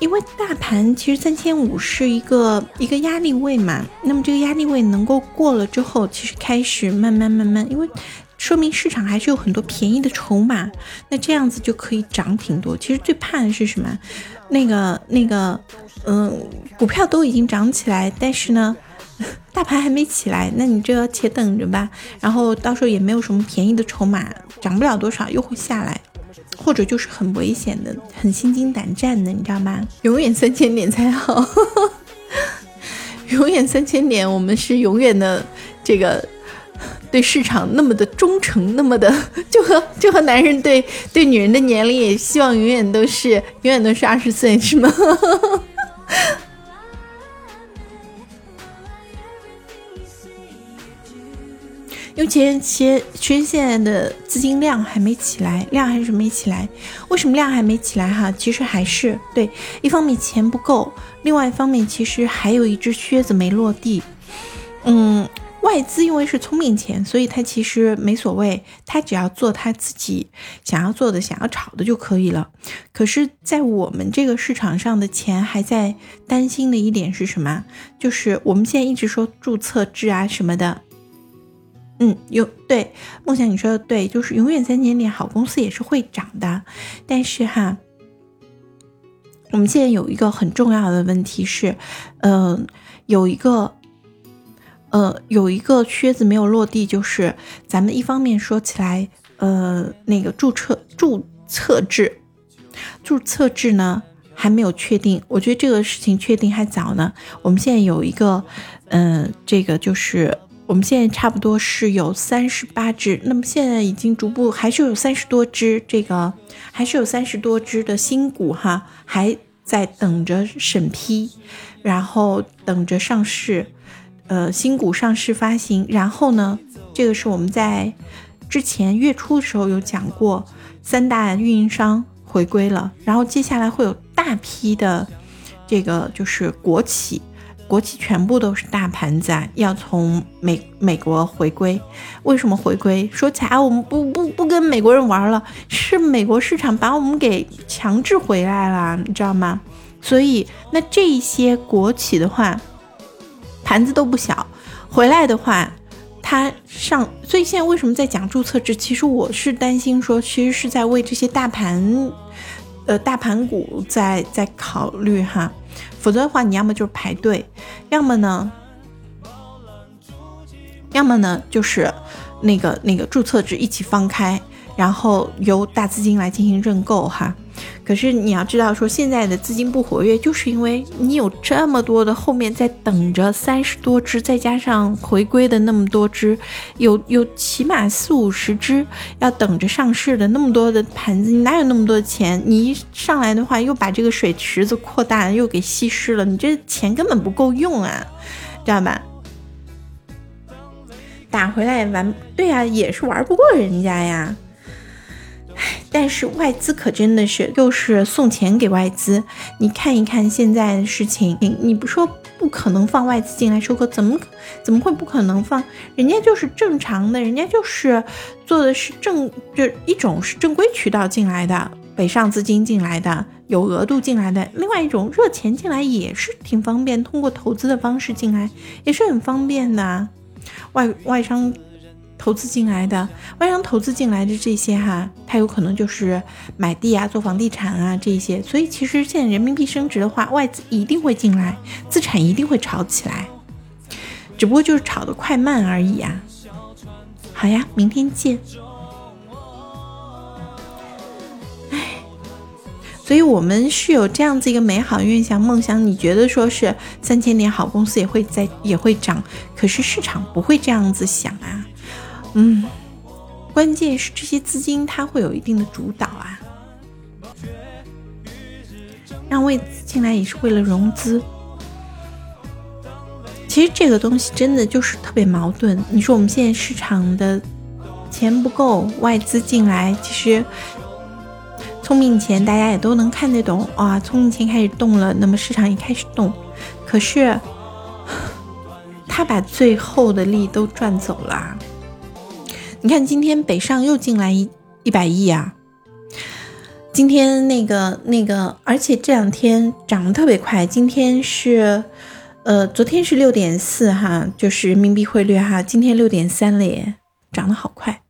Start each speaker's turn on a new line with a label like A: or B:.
A: 因为大盘其实三千五是一个一个压力位嘛，那么这个压力位能够过了之后，其实开始慢慢慢慢，因为说明市场还是有很多便宜的筹码，那这样子就可以涨挺多。其实最怕的是什么？那个那个，嗯，股票都已经涨起来，但是呢，大盘还没起来，那你这且等着吧。然后到时候也没有什么便宜的筹码，涨不了多少，又会下来，或者就是很危险的，很心惊胆战的，你知道吗？永远三千点才好，永远三千点，我们是永远的这个。对市场那么的忠诚，那么的就和就和男人对对女人的年龄也希望永远都是永远都是二十岁，是吗？因为其实其实现在的资金量还没起来，量还是没起来。为什么量还没起来哈？其实还是对，一方面钱不够，另外一方面其实还有一只靴子没落地。嗯。外资因为是聪明钱，所以他其实没所谓，他只要做他自己想要做的、想要炒的就可以了。可是，在我们这个市场上的钱还在担心的一点是什么？就是我们现在一直说注册制啊什么的。嗯，有对梦想你说的对，就是永远三千点好公司也是会涨的。但是哈，我们现在有一个很重要的问题是，嗯，有一个。呃，有一个靴子没有落地，就是咱们一方面说起来，呃，那个注册注册制，注册制呢还没有确定，我觉得这个事情确定还早呢。我们现在有一个，嗯，这个就是我们现在差不多是有三十八只，那么现在已经逐步还是有三十多只，这个还是有三十多只的新股哈，还在等着审批，然后等着上市。呃，新股上市发行，然后呢，这个是我们在之前月初的时候有讲过，三大运营商回归了，然后接下来会有大批的这个就是国企，国企全部都是大盘子啊，要从美美国回归。为什么回归？说起来我们不不不跟美国人玩了，是美国市场把我们给强制回来了，你知道吗？所以那这些国企的话。盘子都不小，回来的话，他上，所以现在为什么在讲注册制？其实我是担心说，其实是在为这些大盘，呃，大盘股在在考虑哈，否则的话，你要么就是排队，要么呢，要么呢就是那个那个注册制一起放开，然后由大资金来进行认购哈。可是你要知道，说现在的资金不活跃，就是因为你有这么多的后面在等着三十多只，再加上回归的那么多只，有有起码四五十只要等着上市的那么多的盘子，你哪有那么多钱？你一上来的话，又把这个水池子扩大，又给稀释了，你这钱根本不够用啊，知道吧？打回来也玩，对呀，也是玩不过人家呀。但是外资可真的是又是送钱给外资，你看一看现在的事情，你你不说不可能放外资进来收购，怎么怎么会不可能放？人家就是正常的，人家就是做的是正，就一种是正规渠道进来的，北上资金进来的，有额度进来的；另外一种热钱进来也是挺方便，通过投资的方式进来也是很方便的，外外商。投资进来的外商投资进来的这些哈，它有可能就是买地啊、做房地产啊这些，所以其实现在人民币升值的话，外资一定会进来，资产一定会炒起来，只不过就是炒的快慢而已啊。好呀，明天见。所以我们是有这样子一个美好愿想梦想，你觉得说是三千点好公司也会在也会涨，可是市场不会这样子想啊。嗯，关键是这些资金它会有一定的主导啊，让外资进来也是为了融资。其实这个东西真的就是特别矛盾。你说我们现在市场的钱不够，外资进来，其实聪明钱大家也都能看得懂啊，聪明钱开始动了，那么市场也开始动。可是他把最后的利都赚走了。你看，今天北上又进来一一百亿啊！今天那个那个，而且这两天涨得特别快。今天是，呃，昨天是六点四哈，就是人民币汇率哈，今天六点三了耶，涨得好快。